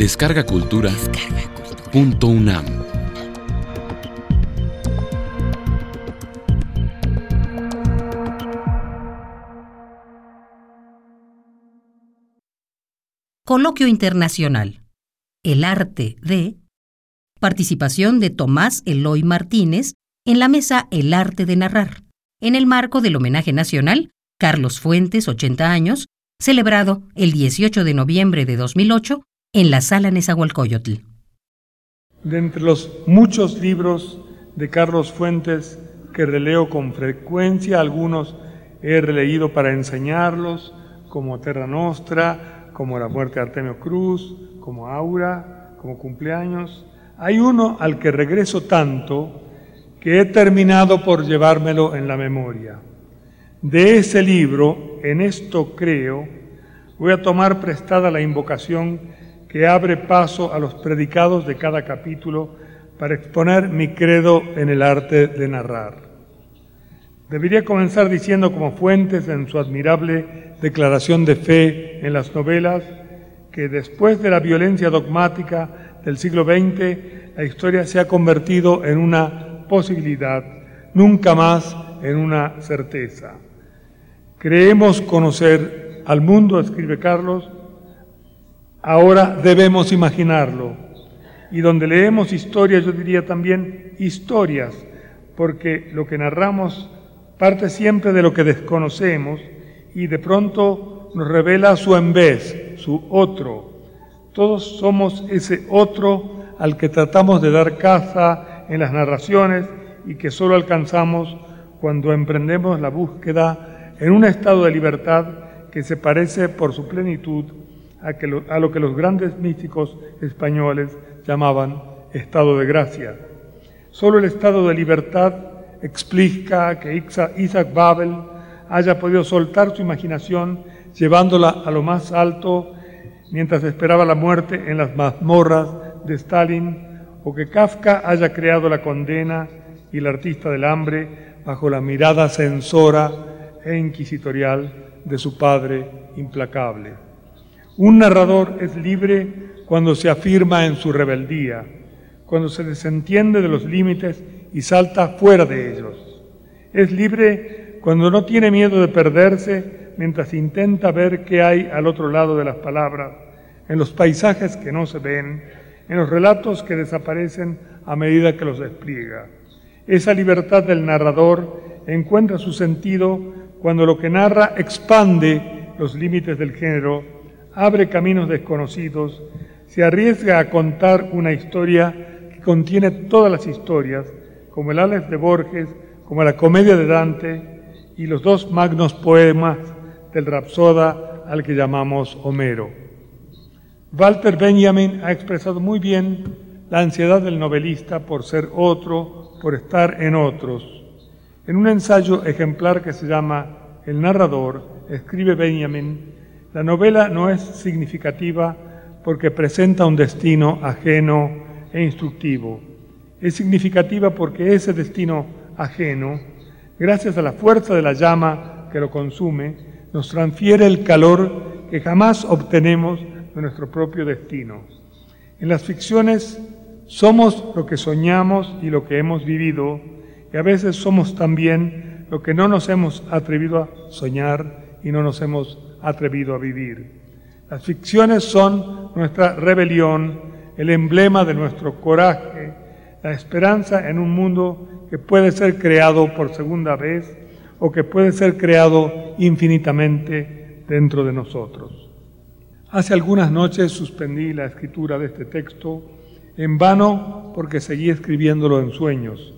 Descarga Cultura. Punto UNAM. Coloquio Internacional. El arte de... Participación de Tomás Eloy Martínez en la mesa El arte de narrar, en el marco del homenaje nacional Carlos Fuentes, 80 años, celebrado el 18 de noviembre de 2008 en la sala Nezahualcóyotl. De entre los muchos libros de Carlos Fuentes que releo con frecuencia, algunos he releído para enseñarlos, como Terra Nostra, como La muerte de Artemio Cruz, como Aura, como Cumpleaños. Hay uno al que regreso tanto que he terminado por llevármelo en la memoria. De ese libro, en esto creo, voy a tomar prestada la invocación que abre paso a los predicados de cada capítulo para exponer mi credo en el arte de narrar. Debería comenzar diciendo como fuentes en su admirable declaración de fe en las novelas que después de la violencia dogmática del siglo XX, la historia se ha convertido en una posibilidad, nunca más en una certeza. Creemos conocer al mundo, escribe Carlos, ahora debemos imaginarlo. Y donde leemos historias, yo diría también historias, porque lo que narramos parte siempre de lo que desconocemos y de pronto nos revela su en vez, su otro. Todos somos ese otro al que tratamos de dar caza en las narraciones y que solo alcanzamos cuando emprendemos la búsqueda en un estado de libertad que se parece por su plenitud a, a lo que los grandes místicos españoles llamaban estado de gracia. Solo el estado de libertad explica que Isaac Babel haya podido soltar su imaginación llevándola a lo más alto mientras esperaba la muerte en las mazmorras de Stalin, o que Kafka haya creado la condena y el artista del hambre bajo la mirada censora e inquisitorial de su Padre implacable. Un narrador es libre cuando se afirma en su rebeldía, cuando se desentiende de los límites y salta fuera de ellos. Es libre cuando no tiene miedo de perderse mientras intenta ver qué hay al otro lado de las palabras, en los paisajes que no se ven, en los relatos que desaparecen a medida que los despliega. Esa libertad del narrador encuentra su sentido cuando lo que narra expande los límites del género, abre caminos desconocidos, se arriesga a contar una historia que contiene todas las historias, como el Aleph de Borges, como la Comedia de Dante y los dos magnos poemas del Rapsoda al que llamamos Homero. Walter Benjamin ha expresado muy bien la ansiedad del novelista por ser otro, por estar en otros en un ensayo ejemplar que se llama El narrador, escribe Benjamin, la novela no es significativa porque presenta un destino ajeno e instructivo. Es significativa porque ese destino ajeno, gracias a la fuerza de la llama que lo consume, nos transfiere el calor que jamás obtenemos de nuestro propio destino. En las ficciones somos lo que soñamos y lo que hemos vivido, y a veces somos también lo que no nos hemos atrevido a soñar y no nos hemos atrevido a vivir. Las ficciones son nuestra rebelión, el emblema de nuestro coraje, la esperanza en un mundo que puede ser creado por segunda vez o que puede ser creado infinitamente dentro de nosotros. Hace algunas noches suspendí la escritura de este texto en vano porque seguí escribiéndolo en sueños.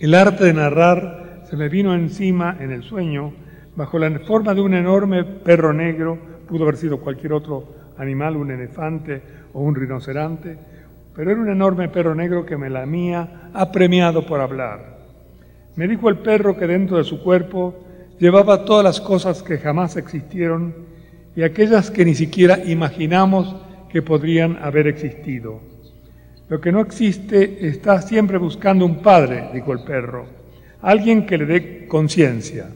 El arte de narrar se me vino encima en el sueño bajo la forma de un enorme perro negro, pudo haber sido cualquier otro animal, un elefante o un rinoceronte, pero era un enorme perro negro que me lamía, apremiado por hablar. Me dijo el perro que dentro de su cuerpo llevaba todas las cosas que jamás existieron y aquellas que ni siquiera imaginamos que podrían haber existido. Lo que no existe está siempre buscando un padre, dijo el perro, alguien que le dé conciencia.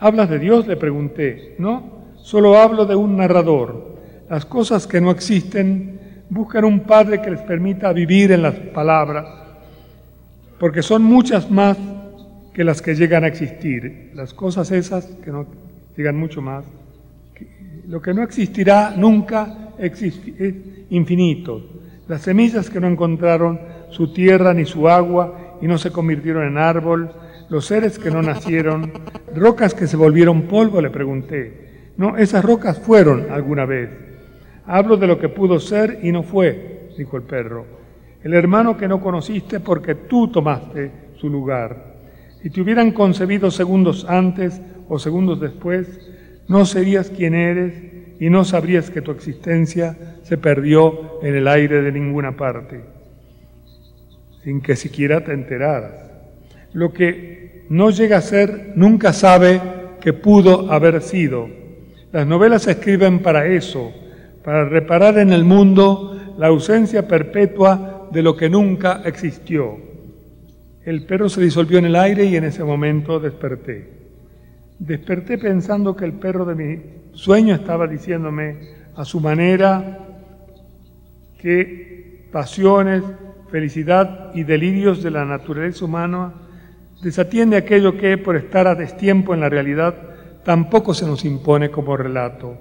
¿Hablas de Dios? le pregunté. No, solo hablo de un narrador. Las cosas que no existen buscan un Padre que les permita vivir en las palabras, porque son muchas más que las que llegan a existir. Las cosas esas que no llegan mucho más. Lo que no existirá nunca es infinito. Las semillas que no encontraron su tierra ni su agua y no se convirtieron en árbol, los seres que no nacieron, rocas que se volvieron polvo, le pregunté. No, esas rocas fueron alguna vez. Hablo de lo que pudo ser y no fue, dijo el perro. El hermano que no conociste porque tú tomaste su lugar. Si te hubieran concebido segundos antes o segundos después, no serías quien eres y no sabrías que tu existencia se perdió en el aire de ninguna parte, sin que siquiera te enteraras. Lo que no llega a ser nunca sabe que pudo haber sido. Las novelas se escriben para eso, para reparar en el mundo la ausencia perpetua de lo que nunca existió. El perro se disolvió en el aire y en ese momento desperté. Desperté pensando que el perro de mi sueño estaba diciéndome a su manera que pasiones, felicidad y delirios de la naturaleza humana desatiende aquello que, por estar a destiempo en la realidad, tampoco se nos impone como relato.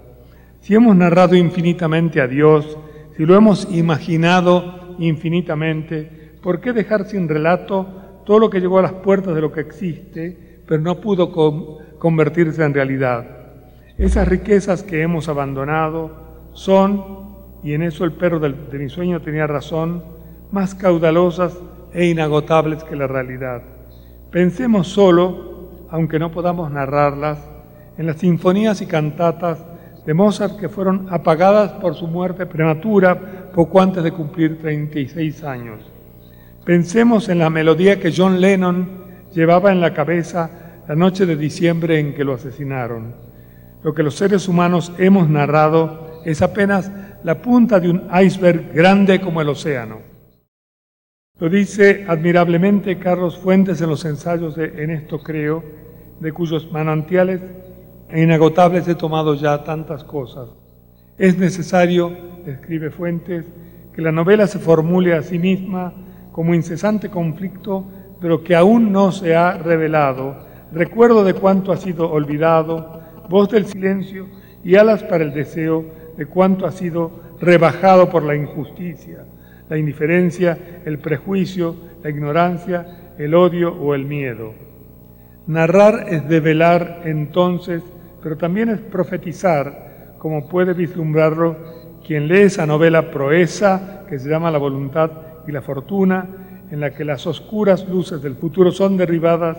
Si hemos narrado infinitamente a Dios, si lo hemos imaginado infinitamente, ¿por qué dejar sin relato todo lo que llegó a las puertas de lo que existe, pero no pudo convertirse en realidad? Esas riquezas que hemos abandonado son, y en eso el perro de mi sueño tenía razón, más caudalosas e inagotables que la realidad. Pensemos solo, aunque no podamos narrarlas, en las sinfonías y cantatas de Mozart que fueron apagadas por su muerte prematura poco antes de cumplir 36 años. Pensemos en la melodía que John Lennon llevaba en la cabeza la noche de diciembre en que lo asesinaron. Lo que los seres humanos hemos narrado es apenas la punta de un iceberg grande como el océano. Lo dice admirablemente Carlos Fuentes en los ensayos de En esto creo, de cuyos manantiales e inagotables he tomado ya tantas cosas. Es necesario, escribe Fuentes, que la novela se formule a sí misma como incesante conflicto de lo que aún no se ha revelado, recuerdo de cuánto ha sido olvidado, voz del silencio y alas para el deseo de cuánto ha sido rebajado por la injusticia, la indiferencia, el prejuicio, la ignorancia, el odio o el miedo. Narrar es develar entonces pero también es profetizar, como puede vislumbrarlo quien lee esa novela proeza que se llama La voluntad y la fortuna, en la que las oscuras luces del futuro son derribadas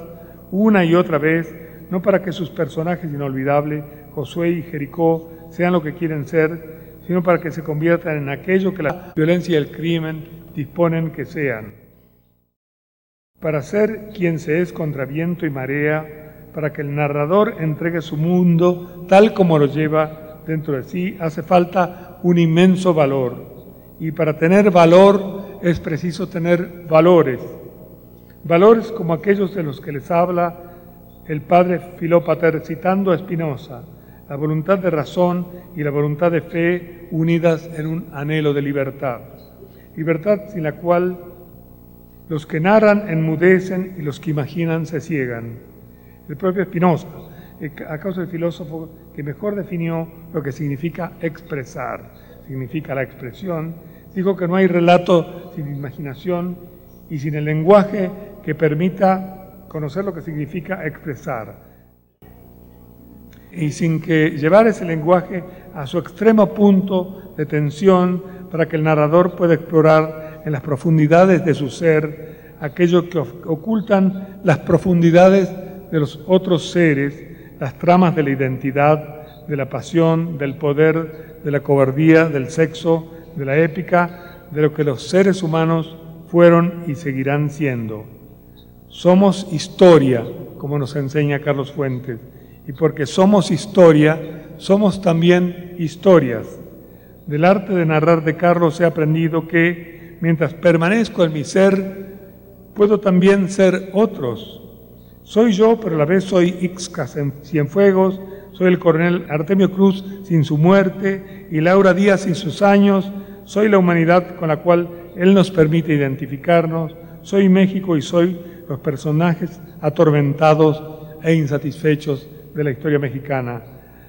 una y otra vez, no para que sus personajes inolvidables, Josué y Jericó, sean lo que quieren ser, sino para que se conviertan en aquello que la violencia y el crimen disponen que sean. Para ser quien se es contra viento y marea, para que el narrador entregue su mundo tal como lo lleva dentro de sí, hace falta un inmenso valor. Y para tener valor es preciso tener valores. Valores como aquellos de los que les habla el padre Filópater citando a Spinoza, la voluntad de razón y la voluntad de fe unidas en un anhelo de libertad. Libertad sin la cual los que narran enmudecen y los que imaginan se ciegan el propio Spinoza, eh, a causa del filósofo que mejor definió lo que significa expresar, significa la expresión, dijo que no hay relato sin imaginación y sin el lenguaje que permita conocer lo que significa expresar. Y sin que llevar ese lenguaje a su extremo punto de tensión para que el narrador pueda explorar en las profundidades de su ser aquello que ocultan las profundidades de los otros seres las tramas de la identidad, de la pasión, del poder, de la cobardía, del sexo, de la épica, de lo que los seres humanos fueron y seguirán siendo. Somos historia, como nos enseña Carlos Fuentes, y porque somos historia, somos también historias. Del arte de narrar de Carlos he aprendido que, mientras permanezco en mi ser, puedo también ser otros, soy yo, pero a la vez soy Ixcas en Cienfuegos, Soy el coronel Artemio Cruz sin su muerte y Laura Díaz sin sus años. Soy la humanidad con la cual Él nos permite identificarnos. Soy México y soy los personajes atormentados e insatisfechos de la historia mexicana.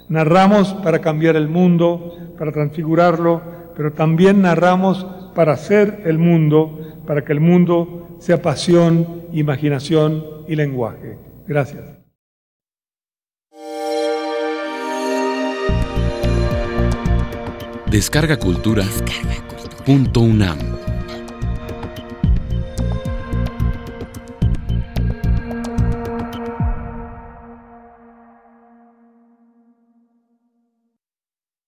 Narramos para cambiar el mundo, para transfigurarlo, pero también narramos para hacer el mundo, para que el mundo sea pasión, imaginación y lenguaje. Gracias. Descarga.